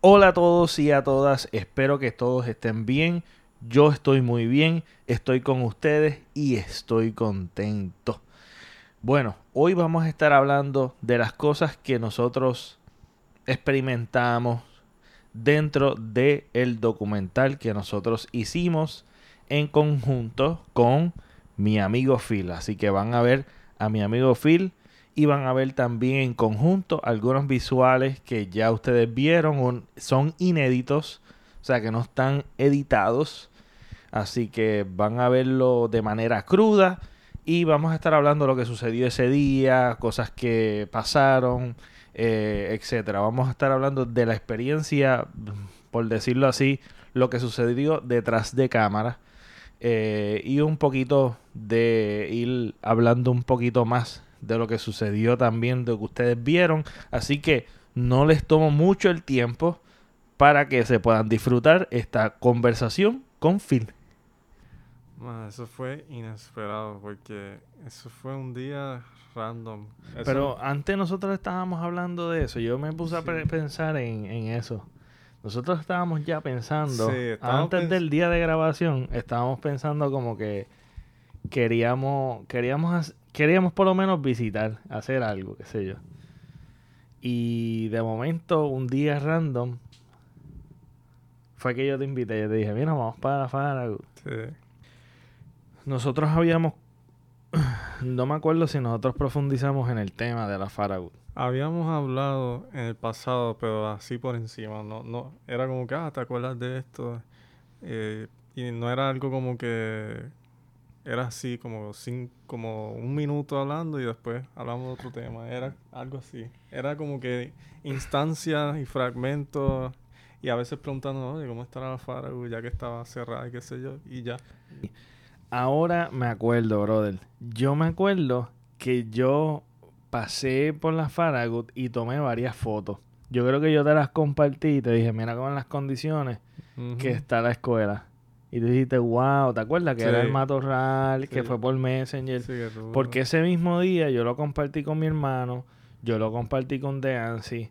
Hola a todos y a todas, espero que todos estén bien. Yo estoy muy bien, estoy con ustedes y estoy contento. Bueno, hoy vamos a estar hablando de las cosas que nosotros experimentamos dentro del el documental que nosotros hicimos en conjunto con mi amigo Phil. Así que van a ver a mi amigo Phil y van a ver también en conjunto algunos visuales que ya ustedes vieron, son inéditos, o sea que no están editados, así que van a verlo de manera cruda y vamos a estar hablando de lo que sucedió ese día, cosas que pasaron, eh, etcétera. Vamos a estar hablando de la experiencia, por decirlo así, lo que sucedió detrás de cámara. Eh, y un poquito de ir hablando un poquito más de lo que sucedió también, de lo que ustedes vieron. Así que no les tomo mucho el tiempo para que se puedan disfrutar esta conversación con Phil. eso fue inesperado porque eso fue un día random. Pero antes nosotros estábamos hablando de eso. Yo me puse a pensar en, eso. Nosotros estábamos ya pensando, antes del día de grabación, estábamos pensando como que queríamos, queríamos queríamos por lo menos visitar, hacer algo, qué sé yo. Y de momento, un día random, fue que yo te invité. Yo te dije, mira, vamos para la Faragut. Sí. Nosotros habíamos. No me acuerdo si nosotros profundizamos en el tema de la Faragut. Habíamos hablado en el pasado, pero así por encima. No, no, era como que, ah, ¿te acuerdas de esto? Eh, y no era algo como que era así como sin, como un minuto hablando y después hablamos de otro tema. Era algo así. Era como que instancias y fragmentos y a veces preguntando, oye, ¿cómo estará la Faragut? Ya que estaba cerrada y qué sé yo, y ya. Ahora me acuerdo, brother. Yo me acuerdo que yo pasé por la Faragut y tomé varias fotos. Yo creo que yo te las compartí y te dije, mira cómo en las condiciones que está la escuela. Y tú dijiste, wow, ¿te acuerdas que era el matorral, que fue por Messenger? Porque ese mismo día yo lo compartí con mi hermano, yo lo compartí con Deancy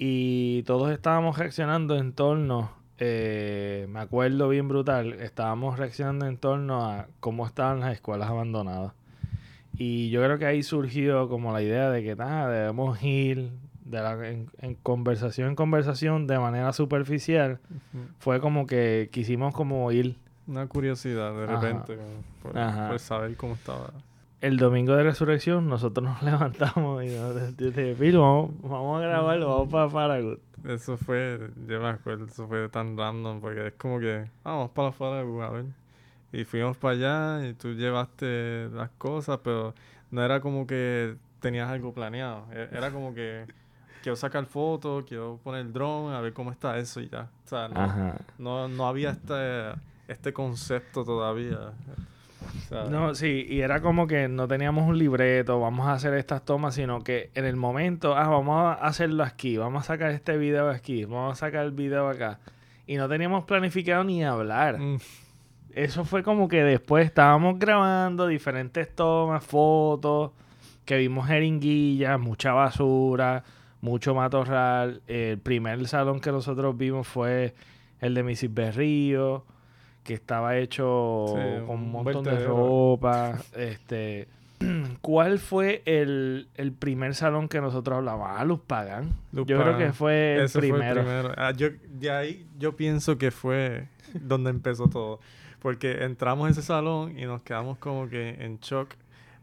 y todos estábamos reaccionando en torno, eh, me acuerdo bien brutal, estábamos reaccionando en torno a cómo estaban las escuelas abandonadas. Y yo creo que ahí surgió como la idea de que nada, debemos ir, de la, en, conversación en conversación de manera superficial, fue como que quisimos como ir. Una curiosidad de repente, por, saber cómo estaba. El domingo de resurrección nosotros nos levantamos y nos dijimos, vamos, a grabarlo, vamos para Faragut. Eso fue, yo me acuerdo, eso fue tan random porque es como que, vamos para Faragut, a ver. Y fuimos para allá y tú llevaste las cosas, pero no era como que tenías algo planeado. E, era como que quiero sacar fotos, quiero poner el drone, a ver cómo está eso y ya. O sea, no, no, había este, este concepto todavía. no, sí, y era como que no teníamos un libreto, vamos a hacer estas tomas, sino que en el momento, ah, vamos a hacerlo aquí, vamos a sacar este video aquí, vamos a sacar el video acá. Y no teníamos planificado ni hablar. Mm. Eso fue como que después estábamos grabando diferentes tomas, fotos, que vimos jeringuillas, mucha basura, mucho matorral. El primer salón que nosotros vimos fue el de Mrs. Berrío, que estaba hecho con un montón de ropa. este, ¿Cuál fue el, primer salón que nosotros hablábamos? Ah, Luz Pagan. yo creo que fue el primero. Ah, yo, de ahí yo pienso que fue donde empezó todo. Porque entramos en ese salón y nos quedamos como que en shock.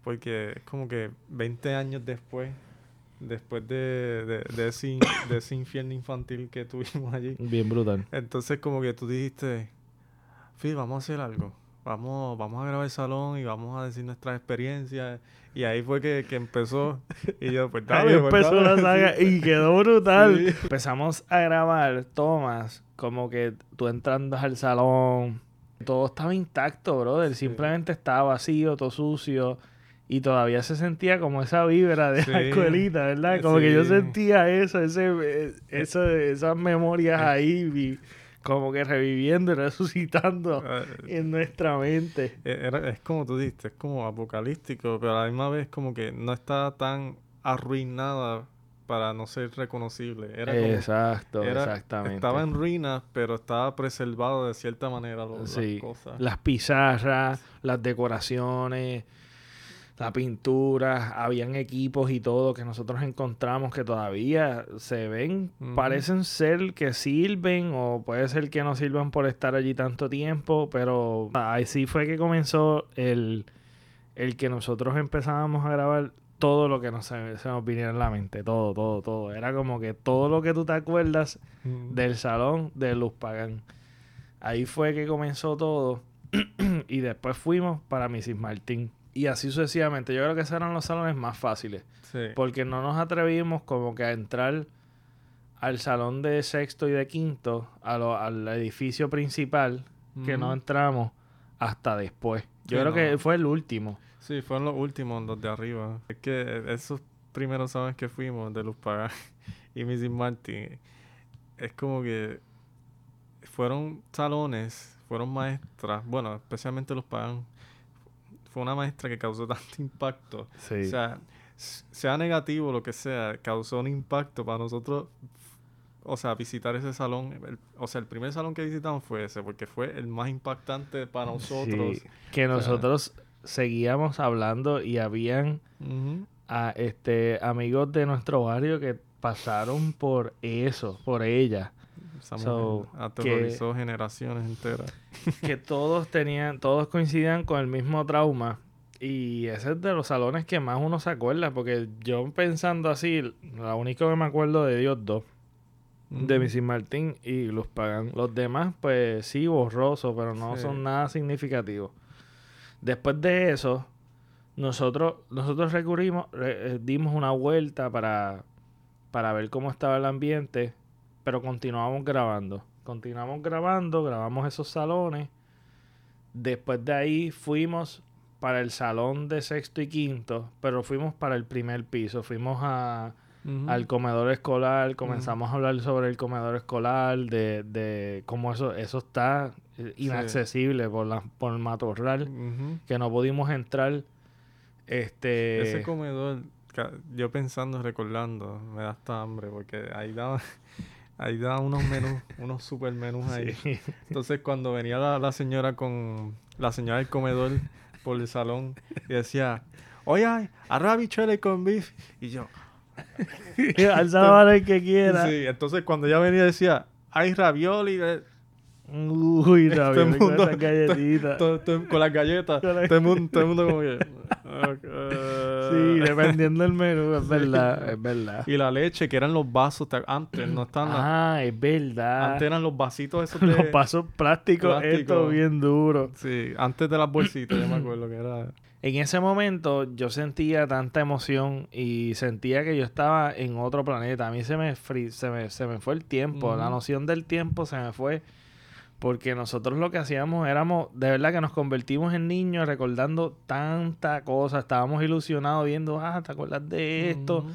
Porque es como que 20 años después después de, de, ese, de ese infierno infantil que tuvimos allí. Bien brutal. Entonces como que tú dijiste, Phil, vamos a hacer algo. Vamos, vamos a grabar el salón y vamos a decir nuestras experiencias. Y ahí fue que, empezó. Y yo, pues dale, pues, empezó la saga y quedó brutal. Empezamos a grabar tomas como que tú entrando al salón. Todo estaba intacto, brother. Simplemente estaba vacío, todo sucio y todavía se sentía como esa vibra de la escuelita, ¿verdad? Como que yo sentía eso, ese, eh, eso, esas memorias ahí, como que reviviendo y resucitando ah, en nuestra mente. Es como tú dices, es como apocalíptico, pero a la misma vez como que no está tan arruinada para no ser reconocible. Era como- Exacto, era- exactamente. Estaba en ruinas, pero estaba preservado de cierta manera lo- Sí, las cosas. las pizarras, las decoraciones, la pintura, habían equipos y todo que nosotros encontramos que todavía se ven, parecen ser que sirven o puede ser que no sirvan por estar allí tanto tiempo, pero ahí sí fue que comenzó el, el que nosotros empezábamos a grabar todo lo que nos, se, se nos viniera en la mente, todo, todo, todo. Era como que todo lo que tú te acuerdas del salón de Luz Pagán. Ahí fue que comenzó todo. y después fuimos para Mrs. Martín. Y así sucesivamente. Yo creo que esos eran los salones más fáciles. Sí. Porque no nos atrevimos como que a entrar al salón de sexto y de quinto, a lo- al edificio principal, que no entramos hasta después. Yo Sí, creo no. que fue el último. Sí, fueron los últimos, los de arriba. Es que esos primeros salones que fuimos de Luz Pagán y Mrs. Martin, es como que fueron salones, fueron maestras, bueno, especialmente Luz Pagán, fue una maestra que causó tanto impacto. Sí. O sea, sea negativo lo que sea, causó un impacto para nosotros, o sea, visitar ese salón. El- o sea, el primer salón que visitamos fue ese, porque fue el más impactante para nosotros. Sí, que nosotros seguíamos hablando y habían a este amigos de nuestro barrio que pasaron por eso, por ella, Esa So, mujer aterrorizó generaciones enteras. que todos tenían, todos coincidían con el mismo trauma y ese es de los salones que más uno se acuerda, porque yo pensando así, la única que me acuerdo de Dios dos, de. Mrs. Martín y Luz Pagán, los demás pues sí borrosos, pero no Sí. son nada significativos. Después de eso, nosotros, nosotros recurrimos, re- eh, dimos una vuelta para, para ver cómo estaba el ambiente, pero continuamos grabando. Continuamos grabando, grabamos esos salones. Después de ahí fuimos para el salón de sexto y quinto, pero fuimos para el primer piso. Fuimos a, al comedor escolar, comenzamos a hablar sobre el comedor escolar, de, de cómo eso, eso está inaccesible por la, por el matorral, que no pudimos entrar. Este Ese comedor, yo pensando, recordando, me da hasta hambre porque ahí daba, ahí daba unos menús, unos super menús ahí. sí. Entonces cuando venía la, la señora con la señora del comedor por el salón y decía, oye, arroz habichuela y con beef. Y yo, al sábado el que quiera. sí, entonces cuando ella venía decía, hay ravioli, eh, Uy, ravioli con esas galletitas. todo- todo- con las galletas, todo el mundo, todo el mundo como que... Sí, dependiendo del menú, es verdad, es verdad. Y la leche, que eran los vasos, te- antes no las- Ah, es verdad. Antes eran los vasitos esos de... Los pasos plásticos, Plástico. esto bien duro. Sí, antes de las bolsitas, yo me acuerdo que era... En ese momento yo sentía tanta emoción y sentía que yo estaba en otro planeta. A mí se me, fri- se me, se me fue el tiempo, la noción del tiempo se me fue. Porque nosotros lo que hacíamos éramos, de verdad que nos convertimos en niños recordando tanta cosa. Estábamos ilusionados viendo, ah, ¿te acuerdas de esto?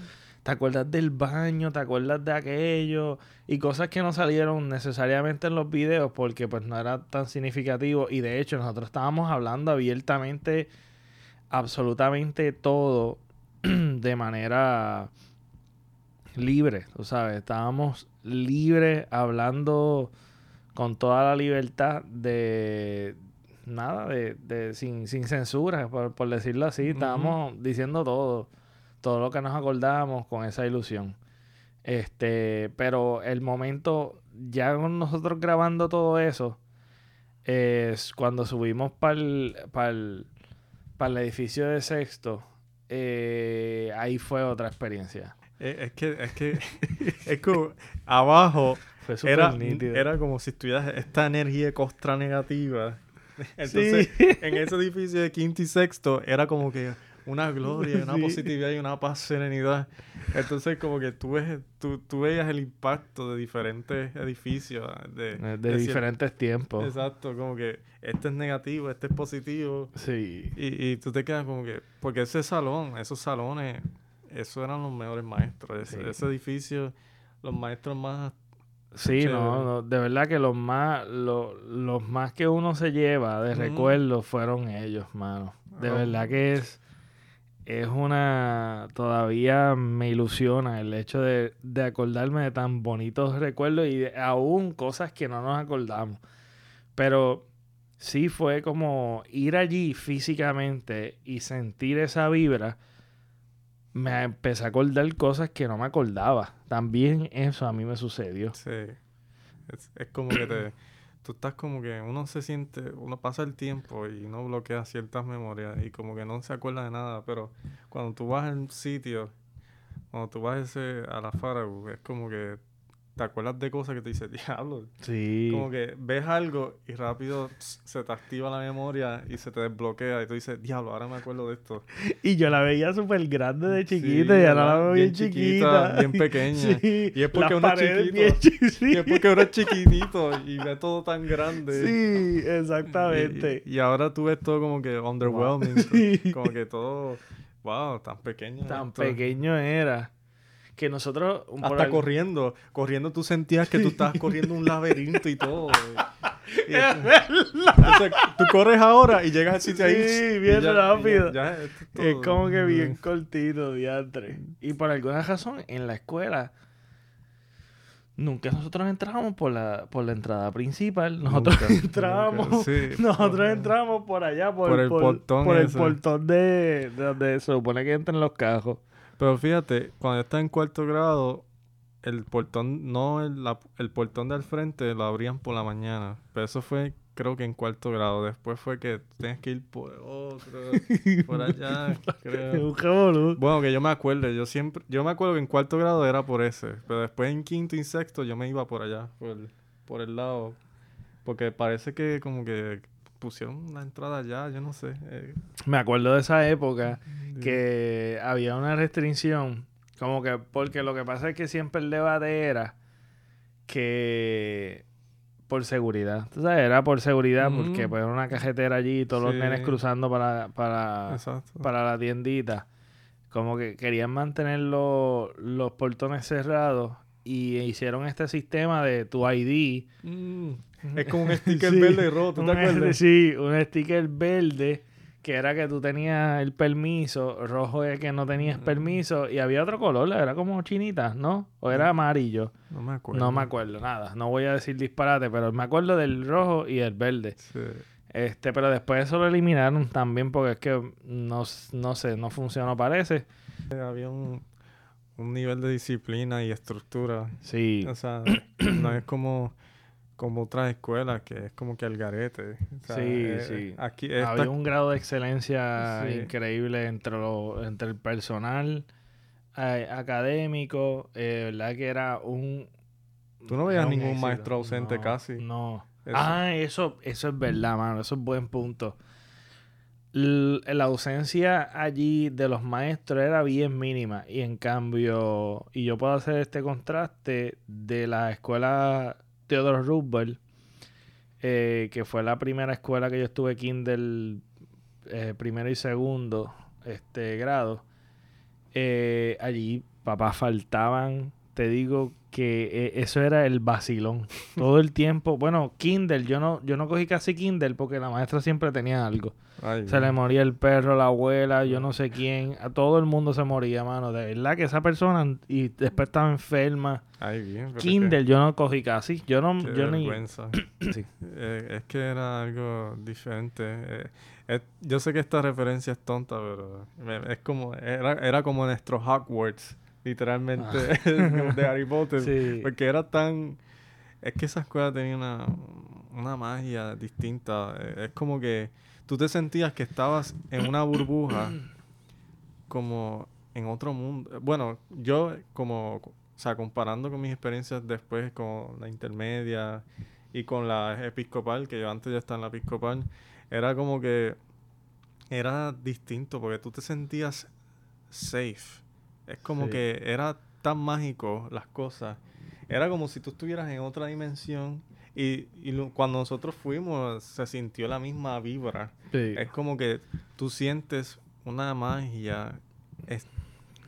¿Te acuerdas del baño? ¿Te acuerdas de aquello? Y cosas que no salieron necesariamente en los videos porque pues no era tan significativo. Y de hecho nosotros estábamos hablando abiertamente absolutamente todo de manera libre, tú sabes. Estábamos libres hablando con toda la libertad de nada, de, de sin, sin censura, por, por decirlo así. Estábamos diciendo todo, todo lo que nos acordábamos con esa ilusión. Este, pero el momento, ya con nosotros grabando todo eso, es cuando subimos para el, para el edificio de sexto, eh, ahí fue otra experiencia. Eh, Es que, es que, es como abajo Fue súper era, nítido. era como si estuvieras esta energía costra negativa. Entonces, Sí. en ese edificio de quinto y sexto era como que una gloria, una Sí. positividad y una paz, serenidad. Entonces, como que tú, ves, tú, tú veías el impacto de diferentes edificios. De, de, de cier- diferentes tiempos. Exacto, como que este es negativo, este es positivo. Sí. Y, y tú te quedas como que, porque ese salón, esos salones, esos eran los mejores maestros. Ese, Sí. ese edificio, los maestros más... Sí, no, no, de verdad que los más, lo- los más que uno se lleva de Ujú. recuerdos fueron ellos, mano. De Oh. verdad que es, es una... Todavía me ilusiona el hecho de, de acordarme de tan bonitos recuerdos y de- aún cosas que no nos acordamos. Pero sí fue como ir allí físicamente y sentir esa vibra. Me empecé a acordar cosas que no me acordaba. También eso a mí me sucedió. Sí. Es, como que te... Tú estás como que uno se siente, uno pasa el tiempo y uno bloquea ciertas memorias y como que no se acuerda de nada, pero cuando tú vas al sitio, cuando tú vas ese, a la Faragu, es como que te acuerdas de cosas que te dices, diablo, Sí. como que ves algo y rápido se te activa la memoria y se te desbloquea y tú dices, diablo, ahora me acuerdo de esto. Y yo la veía súper grande de Sí, chiquita y ahora la veo bien, Bien chiquita, chiquita. bien pequeña. Sí. Y es porque uno es chiquito. sí. Y es porque ahora es chiquitito y ve todo tan grande. Sí, exactamente. Y, y ahora tú ves todo como que underwhelming. Como que todo, wow, tan pequeño. Tan esto. pequeño era. Que nosotros... por Hasta corriendo. Corriendo tú sentías que tú estabas corriendo un laberinto y todo. Y- entonces tú corres ahora y llegas al sitio ahí. Sí, bien ya- y ya- rápido. ya es como que bien cortito, diantre. Y por alguna razón, en la escuela, nunca nosotros entrábamos por la, por la entrada principal. Nosotros Nunca, entrábamos, nunca, sí. nosotros entrábamos por allá, por, Por el portón por el portón de, de donde se supone que entran los cajos. Pero fíjate, cuando yo estaba en cuarto grado, el portón, no el, la- el portón del frente lo abrían por la mañana. Pero eso fue, creo que en cuarto grado. Después fue que tienes que ir por otro, por allá, creo. Bueno, que yo me acuerdo, yo siempre, yo me acuerdo que en cuarto grado era por ese, pero después en quinto y sexto yo me iba por allá, por el, por el lado, porque parece que como que pusieron la entrada allá, yo no sé. eh, Me acuerdo de esa época que había una restricción, como que, porque lo que pasa es que siempre el debate era que por seguridad, tú sabes, era por seguridad porque pues era una cajetera allí y todos los nenes cruzando para, para, Exacto. para la tiendita, como que querían mantener los, los portones cerrados y hicieron este sistema de tu ID. Mm, es como un sticker Sí, verde y rojo, ¿tú te acuerdas? Sí, un sticker verde que era que tú tenías el permiso, rojo es que no tenías Mm. permiso y había otro color, era como chinita, ¿no? O era amarillo, No me acuerdo. no me acuerdo nada, no voy a decir disparate, pero me acuerdo del rojo y el verde. Sí. Este, pero después eso lo eliminaron también porque es que no, no sé, no funcionó parece. Eh, Había un, un nivel de disciplina y estructura. Sí, O sea, no es como, como otras escuelas que es como que al garete. O sea, Sí, eh, sí. Aquí esta- había un grado de excelencia Sí. increíble entre, lo- entre el personal eh, académico, eh, verdad que era un... Tú no veías ningún éxito. maestro ausente No, casi. No. Eso. Ah, eso, eso es verdad, mano, eso es buen punto. L- la ausencia allí de los maestros era bien mínima y en cambio, y yo puedo hacer este contraste de la escuela Theodore Roosevelt, eh, que fue la primera escuela que yo estuve Kindle eh, primero y segundo este grado. Eh, allí, papá, faltaban, te digo que eh, eso era el vacilón. Todo el tiempo, bueno, Kindle, yo no, yo no cogí casi Kindle porque la maestra siempre tenía algo. Ay, Se le moría el perro, la abuela, yo no sé quién, a todo el mundo se moría, mano. De verdad que esa persona y después estaba enferma. ay, bien. Kindle yo no cogí casi, yo no, qué yo ni... vergüenza. Sí. Eh, es que era algo diferente. Eh, yo sé que esta referencia es tonta, pero es como era, era como nuestro Hogwarts, literalmente, de Harry Potter. Ah. Sí. Porque era tan... Es que esa escuela tenía una, una magia distinta. Eh, Es como que tú te sentías que estabas en una burbuja como en otro mundo. Bueno, yo como, o sea, comparando con mis experiencias después con la intermedia y con la episcopal, que yo antes ya estaba en la episcopal, era como que era distinto porque tú te sentías safe. Es como Sí. que era tan mágico las cosas. Era como si tú estuvieras en otra dimensión y, y lo- cuando nosotros fuimos se sintió la misma vibra. Sí. Es como que tú sientes una magia, es,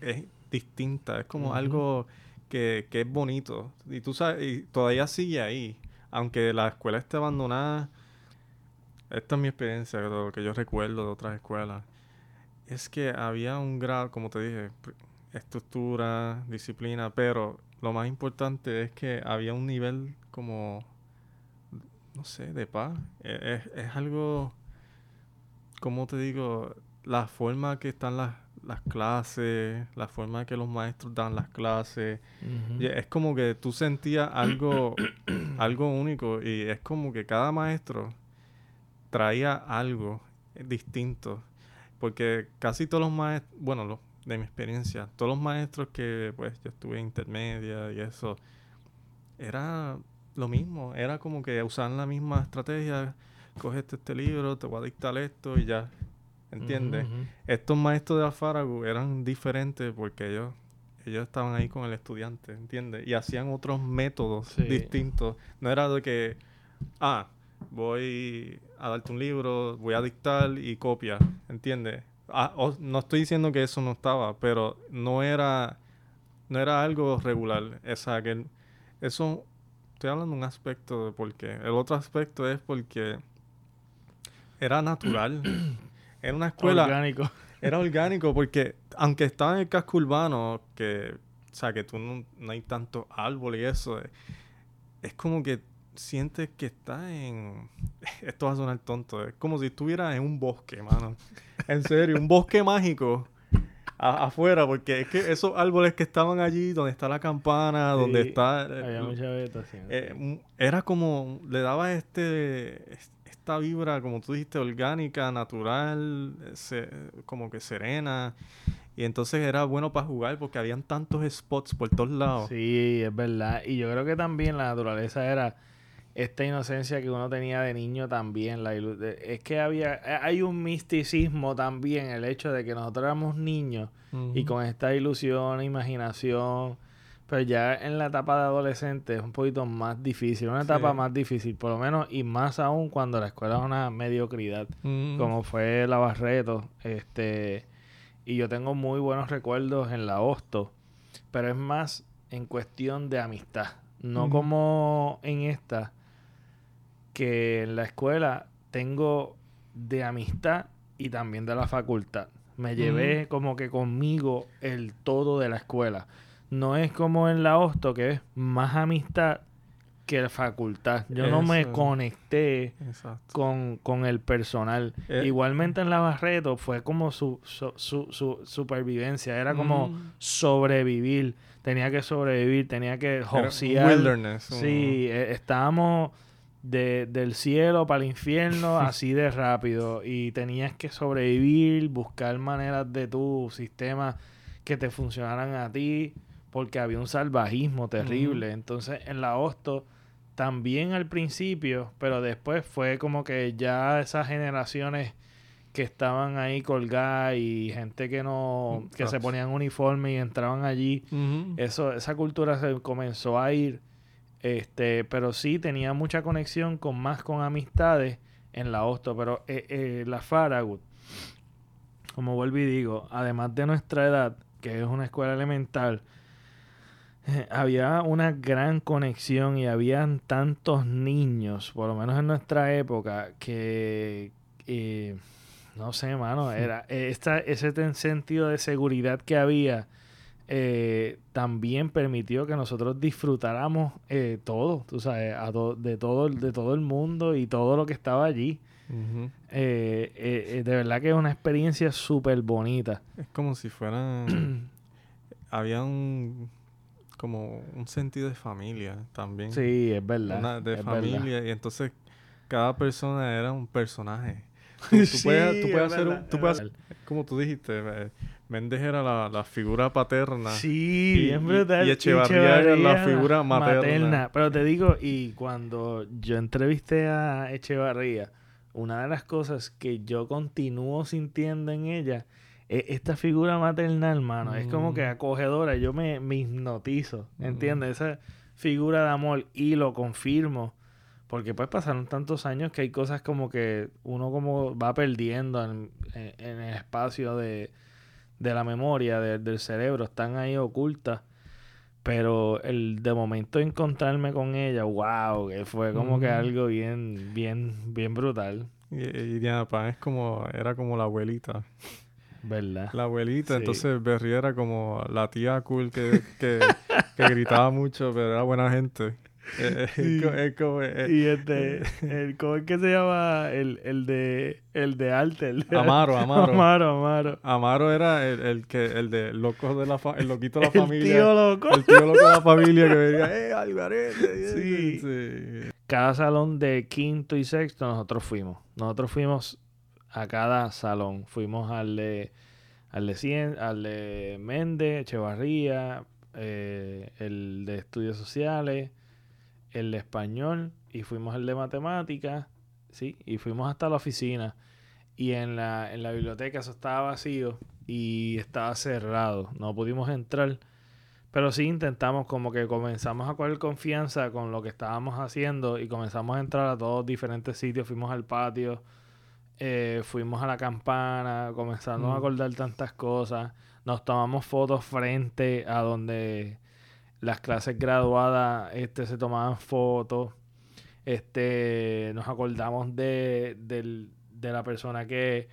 es distinta, es como algo que, que es bonito. Y tú sabes, y todavía sigue ahí, aunque la escuela esté abandonada. Esta es mi experiencia, lo que yo recuerdo de otras escuelas. es que había un grado, como te dije, estructura, disciplina, pero lo más importante es que había un nivel como, no sé, de paz. E, es, es algo, como te digo, la forma que están las, las clases, la forma que los maestros dan las clases, es como que tú sentías algo, algo único y es como que cada maestro traía algo distinto. Porque casi todos los maestros, bueno, de mi experiencia, todos los maestros que pues yo estuve en intermedia y eso, era lo mismo, era como que usaban la misma estrategia, coges este libro, te voy a dictar esto y ya, ¿entiendes? Estos maestros de Afaragu eran diferentes porque ellos ellos estaban ahí con el estudiante, ¿entiendes? Y hacían otros métodos distintos. No era de que, ah, voy a darte un libro, voy a dictar y copia, ¿entiendes? Ah, no estoy diciendo que eso no estaba, pero no era, no era algo regular. Esa, que eso, estoy hablando de un aspecto de por qué. El otro aspecto es porque era natural. era una escuela... Orgánico. Era orgánico porque, aunque estaba en el casco urbano, que, o sea, que tú no, no hay tanto árbol y eso, es como que sientes que estás en. Esto va a sonar tonto. Es como si estuvieras en un bosque, mano. En serio, un bosque mágico. afuera, porque es que esos árboles que estaban allí, donde está la campana, donde está. Eh, había mucha vegetación. Eh, era como. Le daba este. Esta vibra, como tú dijiste, orgánica, natural, como que serena. Y entonces era bueno para jugar porque habían tantos spots por todos lados. Sí, es verdad. Y yo creo que también la naturaleza era esta inocencia que uno tenía de niño también. La es que había, eh, hay un misticismo también, el hecho de que nosotros éramos niños y con esta ilusión, imaginación, pero ya en la etapa de adolescente es un poquito más difícil, una etapa más difícil, por lo menos, y más aún cuando la escuela es una mediocridad, como fue la Barreto, este, y yo tengo muy buenos recuerdos en la Hosto, pero es más en cuestión de amistad, no como en esta, que en la escuela tengo de amistad y también de la facultad. Me llevé como que conmigo el todo de la escuela. No es como en la Hosto, que es más amistad que la facultad. Yo no me conecté con, con, el personal. Eh, Igualmente en la Barreto fue como su, su, su, supervivencia. Era como sobrevivir. Tenía que sobrevivir, tenía que josear. Wilderness. Sí, e, estábamos de, del cielo para el infierno así de rápido. Y tenías que sobrevivir, buscar maneras de tu sistema que te funcionaran a ti porque había un salvajismo terrible. Entonces en la Hosto también al principio, pero después fue como que ya esas generaciones que estaban ahí colgadas y gente que no que se ponían uniforme y entraban allí, eso esa cultura se comenzó a ir este, pero sí tenía mucha conexión con más con amistades en la Hosto. Pero eh, eh, la Faragut, como vuelvo y digo, además de nuestra edad, que es una escuela elemental, eh, había una gran conexión y habían tantos niños, por lo menos en nuestra época, que no sé, mano, era esta, ese sentido de seguridad que había eh, también permitió que nosotros disfrutáramos eh, todo, tú sabes, de, todo, de todo el mundo y todo lo que estaba allí. Eh, de verdad que es una experiencia súper bonita. Es como si fueran... había un... como un sentido de familia también. Sí, es verdad. de familia y entonces cada persona era un personaje. Tú, puedes, tú puedes hacer un, tú puedes, como tú dijiste, Méndez era la, figura paterna. Sí, bien brutal. Y, Echevarría, era la figura materna. Pero te digo, y cuando yo entrevisté a Echevarría, una de las cosas que yo continúo sintiendo en ella es esta figura maternal, hermano. Es como que mm. acogedora. Yo me, me hipnotizo, mm. ¿entiendes? Esa figura de amor y lo confirmo. Porque pues pasaron tantos años que hay cosas como que uno como va perdiendo en el espacio de, de la memoria del cerebro están ahí ocultas. Pero el de momento encontrarme con ella, wow, que fue como que algo bien, bien, bien brutal. Y, Diana Pan es como, era como la abuelita. ¿Verdad? La abuelita, Sí. entonces Berry era como la tía cool que, que, que gritaba mucho, pero era buena gente. Eh, eh, Sí. es co- es como, eh, Y este, el, ¿cómo es que se llama? El, el de, el de arte. El de Amaro, Amaro. Amaro, Amaro. Amaro era el, el que el de loco de la fa- el loquito de la El familia. tío loco. El tío loco de la familia que venía, ¡eh, Alvarete! Sí. sí. Cada salón de quinto y sexto nosotros fuimos. Nosotros fuimos a cada salón. Fuimos al de, al de, Cien- al de Méndez, Echevarría, eh, el de estudios sociales, el de español y fuimos al de matemáticas, sí, y fuimos hasta la oficina. Y en la, en la biblioteca eso estaba vacío y estaba cerrado. No pudimos entrar. Pero sí intentamos como que comenzamos a coger confianza con lo que estábamos haciendo y comenzamos a entrar a todos diferentes sitios. Fuimos al patio, eh, fuimos a la campana, comenzamos a Mm. acordar tantas cosas. Nos tomamos fotos frente a donde las clases graduadas este, se tomaban fotos. Este, nos acordamos de, de la persona que,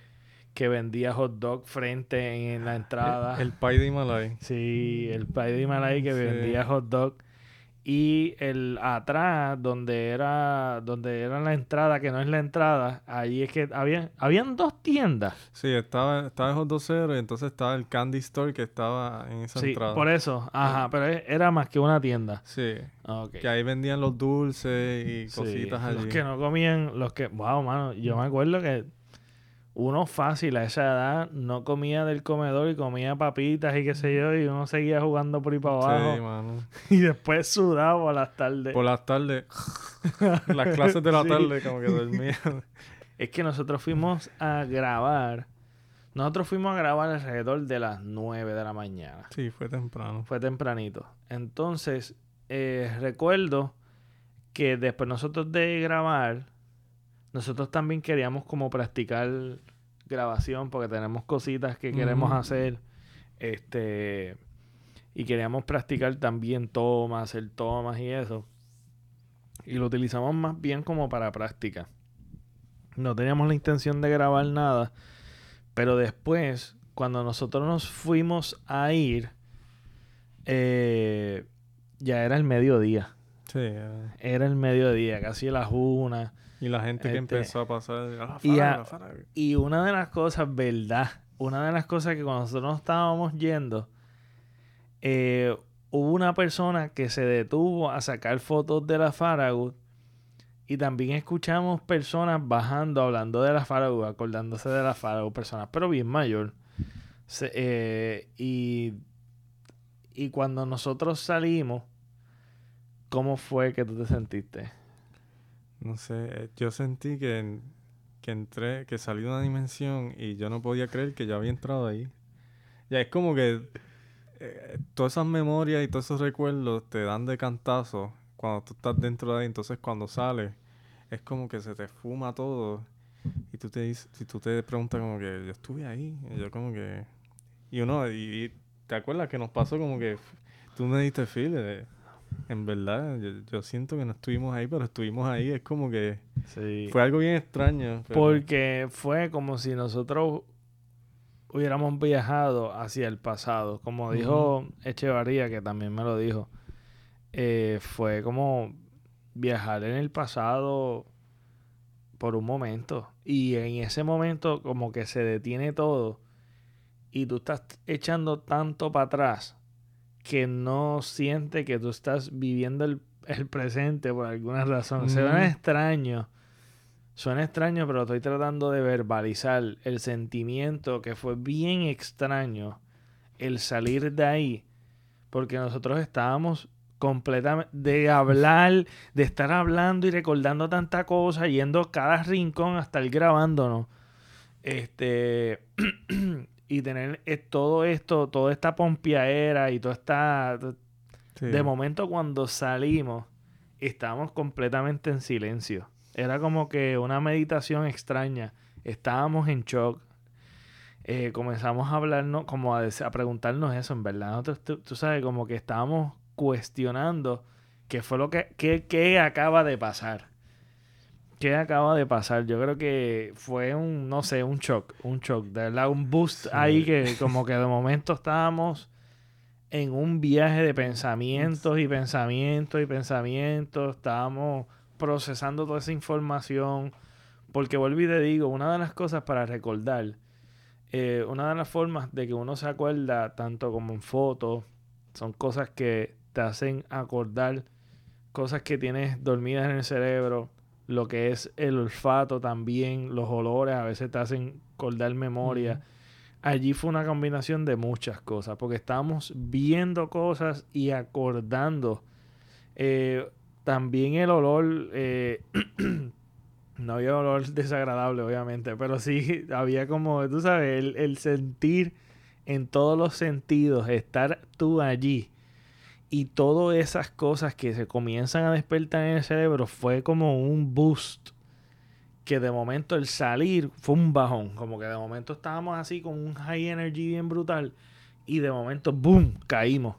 que vendía hot dog frente en la entrada. El, el pay de Himalaya. Sí, el país de Himalaya que Sí. vendía hot dog. Y el atrás, donde era, donde era la entrada, que no es la entrada, ahí es que había, habían dos tiendas. Sí, estaba, estaba el Hot 2.0 y entonces estaba el Candy Store que estaba en esa Sí, entrada. por eso. Ajá, pero e- era más que una tienda. Sí, que ahí vendían los dulces y Sí, cositas allí. Los que no comían, los que, wow, mano, yo me acuerdo que uno fácil a esa edad no comía del comedor y comía papitas y qué sé yo, y uno seguía jugando por ahí para abajo. Sí, mano. Y después sudaba a las tardes. Por las tardes, las clases de la Sí. tarde como que dormían. Es que nosotros fuimos a grabar. Nosotros fuimos a grabar alrededor de las 9 de la mañana. Sí, fue temprano. Fue tempranito. Entonces, eh, recuerdo que después nosotros de grabar, nosotros también queríamos como practicar grabación porque tenemos cositas que queremos hacer. Este. Y queríamos practicar también tomas, hacer tomas y eso. Y lo utilizamos más bien como para práctica. No teníamos la intención de grabar nada. Pero después, cuando nosotros nos fuimos a ir, eh, ya era el mediodía. Sí. Era el mediodía, casi las una. Y la gente que Este, empezó a pasar. "Ah, y Fara, a- Fara". Y una de las cosas, verdad, una de las cosas que cuando nosotros nos estábamos yendo, eh, hubo una persona que se detuvo a sacar fotos de la Faragut y también escuchamos personas bajando hablando de la Faragut, acordándose de la Faragut, personas, pero bien mayor. Se- eh, y, y cuando nosotros salimos, ¿cómo fue que tú te sentiste? No sé, eh, yo sentí que, que entré, que salí de una dimensión y yo no podía creer que yo había entrado ahí. Ya es como que eh, todas esas memorias y todos esos recuerdos te dan de cantazo cuando tú estás dentro de ahí. Entonces cuando sales, es como que se te fuma todo. Y tú te si tú te preguntas como que yo estuve ahí, y yo como que. Y uno, y, te acuerdas que nos pasó como que tú me diste feel. En verdad, yo, yo siento que no estuvimos ahí, pero estuvimos ahí. Es como que Sí. fue algo bien extraño. pero- Porque fue como si nosotros hubiéramos viajado hacia el pasado. Como dijo Echevarría, que también me lo dijo. eh, fue como viajar en el pasado por un momento. Y en ese momento como que se detiene todo. Y tú estás echando tanto para atrás que no siente que tú estás viviendo el, el presente por alguna razón. Se Ujú. ve extraño. Suena extraño, pero estoy tratando de verbalizar el sentimiento que fue bien extraño el salir de ahí. Porque nosotros estábamos completamente de hablar, de estar hablando y recordando tanta cosa, yendo cada rincón a estar grabándonos. Este y tener eh, todo esto, toda esta pompiaera y toda esta Sí. de momento cuando salimos, estábamos completamente en silencio. Era como que una meditación extraña. Estábamos en shock. Eh, comenzamos a hablarnos, como a, a preguntarnos eso, en verdad. Nosotros, tú, tú sabes, como que estábamos cuestionando qué fue lo que qué- qué acaba de pasar. ¿Qué acaba de pasar? Yo creo que fue un, no sé, un shock, un shock, de verdad, un boost ahí que como que de momento estábamos en un viaje de pensamientos y pensamientos y pensamientos, estábamos procesando toda esa información, porque vuelvo y te digo, una de las cosas para recordar, eh, una de las formas de que uno se acuerda, tanto como en fotos, son cosas que te hacen acordar cosas que tienes dormidas en el cerebro, lo que es el olfato también, los olores a veces te hacen acordar memoria. Allí fue una combinación de muchas cosas, porque estábamos viendo cosas y acordando. Eh, también el olor, eh, no había olor desagradable, obviamente, pero sí había como, tú sabes, el, el sentir en todos los sentidos, estar tú allí y todas esas cosas que se comienzan a despertar en el cerebro fue como un boost. Que de momento el salir fue un bajón. Como que de momento estábamos así con un high energy bien brutal. Y de momento, boom, caímos.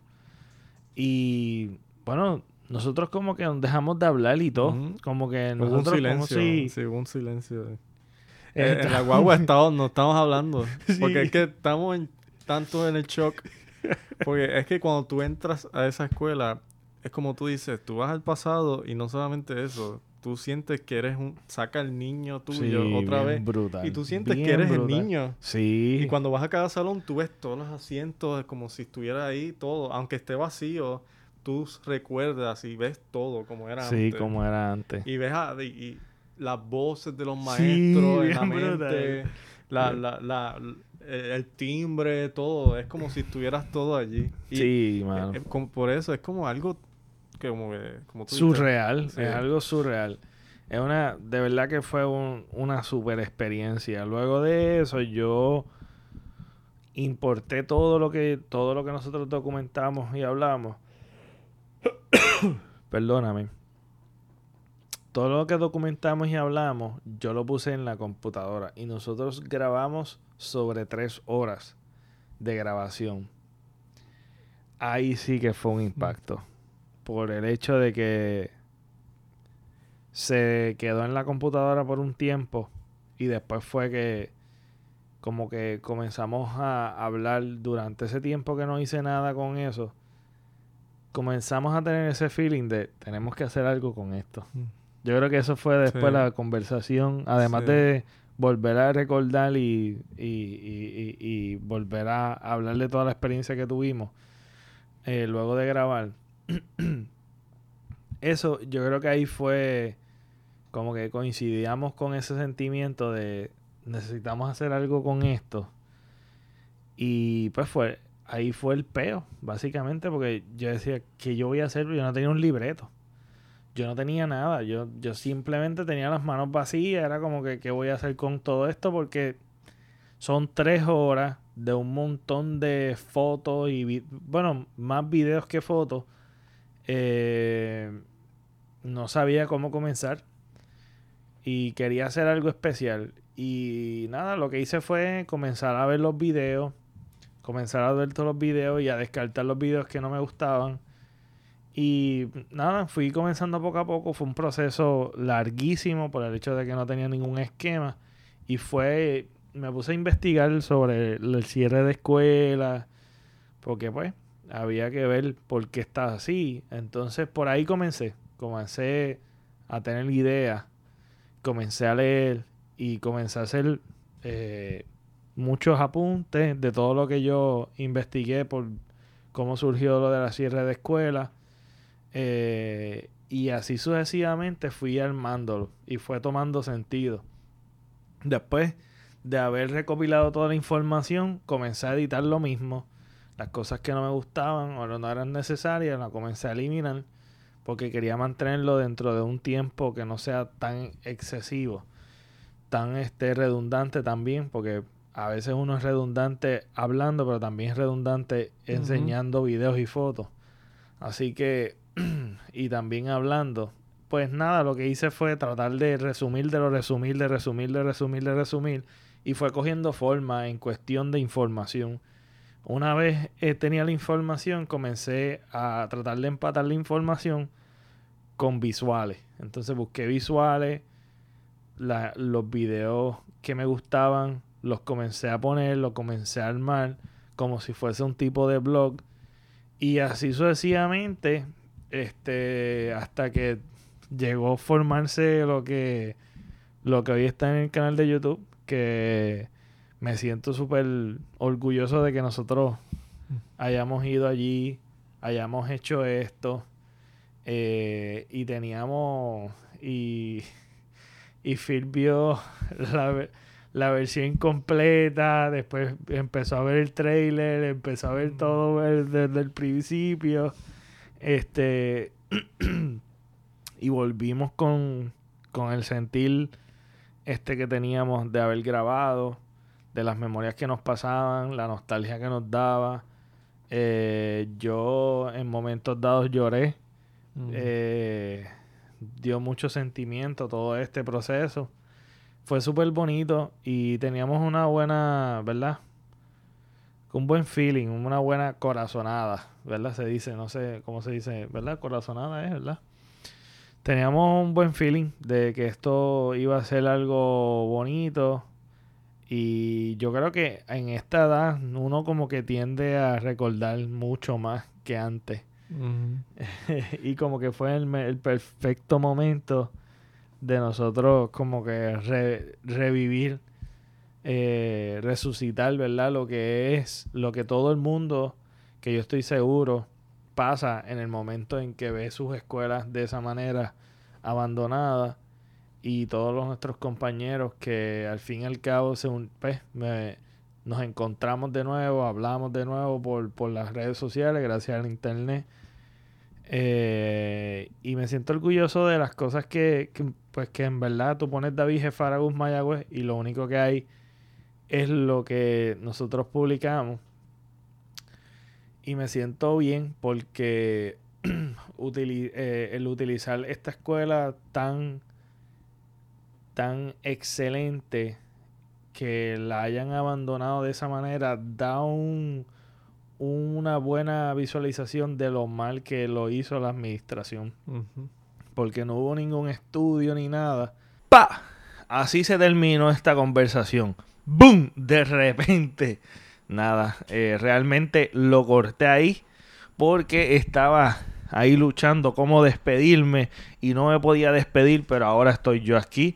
Y bueno, nosotros como que dejamos de hablar y todo. Como que nosotros un silencio, como si... sí, un silencio. Eh, en la guagua estamos, no estamos hablando. Porque es que estamos en, tanto en el shock porque es que cuando tú entras a esa escuela, es como tú dices, tú vas al pasado y no solamente eso, tú sientes que eres un... Saca el niño tuyo otra vez. Brutal, y tú sientes que eres el niño. Sí. Y cuando vas a cada salón, tú ves todos los asientos como si estuviera ahí todo. Aunque esté vacío, tú recuerdas y ves todo como era antes. Sí, como era antes. Y ves y, las voces de los maestros en la mente. La, la, la, eh, el timbre, todo. Es como si estuvieras todo allí. sí, mano. Eh, por eso es como algo que como, como surreal. Es algo surreal. Es una, de verdad que fue una super experiencia. Luego de eso, yo importé todo lo que, todo lo que nosotros documentamos y hablamos. Perdóname. Todo lo que documentamos y hablamos, yo lo puse en la computadora. Y nosotros grabamos sobre tres horas de grabación. Ahí sí que fue un impacto. Por el hecho de que se quedó en la computadora por un tiempo y después fue que como que comenzamos a hablar durante ese tiempo que no hice nada con eso. Comenzamos a tener ese feeling de tenemos que hacer algo con esto. Mm. Yo creo que eso fue después la conversación, además de volver a recordar y, y, volver a hablar de toda la experiencia que tuvimos eh, luego de grabar. Eso yo creo que ahí fue como que coincidíamos con ese sentimiento de necesitamos hacer algo con esto. Y pues fue, ahí fue el peo, básicamente, porque yo decía que yo voy a hacer, yo no tenía un libreto yo no tenía nada. Yo, yo simplemente tenía las manos vacías. Era como que, ¿qué voy a hacer con todo esto? Porque son tres horas de un montón de fotos y, bueno, más videos que fotos. Eh, no sabía cómo comenzar. Y quería hacer algo especial. Y nada, lo que hice fue comenzar a ver los videos. Comenzar a ver todos los videos y a descartar los videos que no me gustaban y nada, fui comenzando poco a poco. Fue un proceso larguísimo por el hecho de que no tenía ningún esquema. Y fue, me puse a investigar sobre el cierre de escuelas. Porque pues había que ver por qué está así. Entonces por ahí comencé. Comencé a tener ideas. Comencé a leer y comencé a hacer eh, muchos apuntes de todo lo que yo investigué por cómo surgió lo de la cierre de escuelas eh, y así sucesivamente fui armándolo y fue tomando sentido. Después de haber recopilado toda la información, comencé a editar lo mismo. Las cosas que no me gustaban o no eran necesarias, las comencé a eliminar porque quería mantenerlo dentro de un tiempo que no sea tan excesivo, tan este redundante también, porque a veces uno es redundante hablando, pero también es redundante enseñando videos y fotos. Así que y también hablando, pues nada, lo que hice fue tratar de resumir, de lo resumir, de resumir, de resumir, de resumir, y fue cogiendo forma en cuestión de información. Una vez eh, tenía la información, comencé a tratar de empatar la información con visuales. Entonces busqué visuales los videos que me gustaban, los comencé a poner, los comencé a armar como si fuese un tipo de blog. Y así sucesivamente, este, hasta que llegó a formarse lo que, lo que hoy está en el canal de YouTube, que me siento súper orgulloso de que nosotros mm. hayamos ido allí, hayamos hecho esto. Eh, y teníamos. Y, y Phil vio la, la, versión completa. Después empezó a ver el trailer. Empezó a ver mm. todo desde el principio. Este. y volvimos con, con el sentir este que teníamos de haber grabado de las memorias que nos pasaban, la nostalgia que nos daba. Eh, yo en momentos dados lloré. Eh, dio mucho sentimiento todo este proceso. Fue súper bonito y teníamos una buena, ¿verdad? Un buen feeling, una buena corazonada, ¿verdad? Se dice, no sé cómo se dice, ¿verdad? Corazonada es, ¿verdad? Teníamos un buen feeling de que esto iba a ser algo bonito, y yo creo que en esta edad uno como que tiende a recordar mucho más que antes. y como que fue el, perfecto momento de nosotros como que revivir, eh, resucitar, ¿verdad? Lo que es, lo que todo el mundo, que yo estoy seguro, pasa en el momento en que ve sus escuelas de esa manera abandonadas y todos los nuestros compañeros que al fin y al cabo se pues, nos encontramos de nuevo, hablamos de nuevo por, por las redes sociales, gracias al internet. Eh, y me siento orgulloso de las cosas que, pues que en verdad tú pones David Jefaragus Mayagüez y lo único que hay es lo que nosotros publicamos. Y me siento bien porque eh, el utilizar esta escuela tan tan excelente que la hayan abandonado de esa manera da un, una buena visualización de lo mal que lo hizo la administración. Porque no hubo ningún estudio ni nada. ¡Pa! Así se terminó esta conversación. ¡Boom! De repente. Nada, eh, realmente lo corté ahí porque estaba ahí luchando cómo despedirme y no me podía despedir, pero ahora estoy yo aquí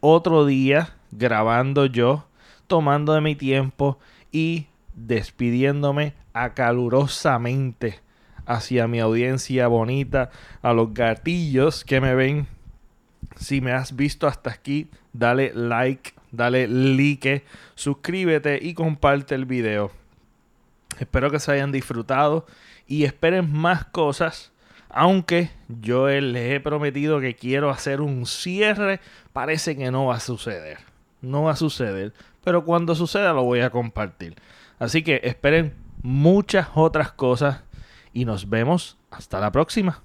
otro día grabando yo, tomando de mi tiempo y despidiéndome acalurosamente hacia mi audiencia bonita, a los gatillos que me ven. Si me has visto hasta aquí, dale like, dale like, suscríbete y comparte el video. Espero que se hayan disfrutado y esperen más cosas aunque yo les he prometido que quiero hacer un cierre, parece que no va a suceder. No va a suceder, pero cuando suceda lo voy a compartir. Así que esperen muchas otras cosas y nos vemos hasta la próxima.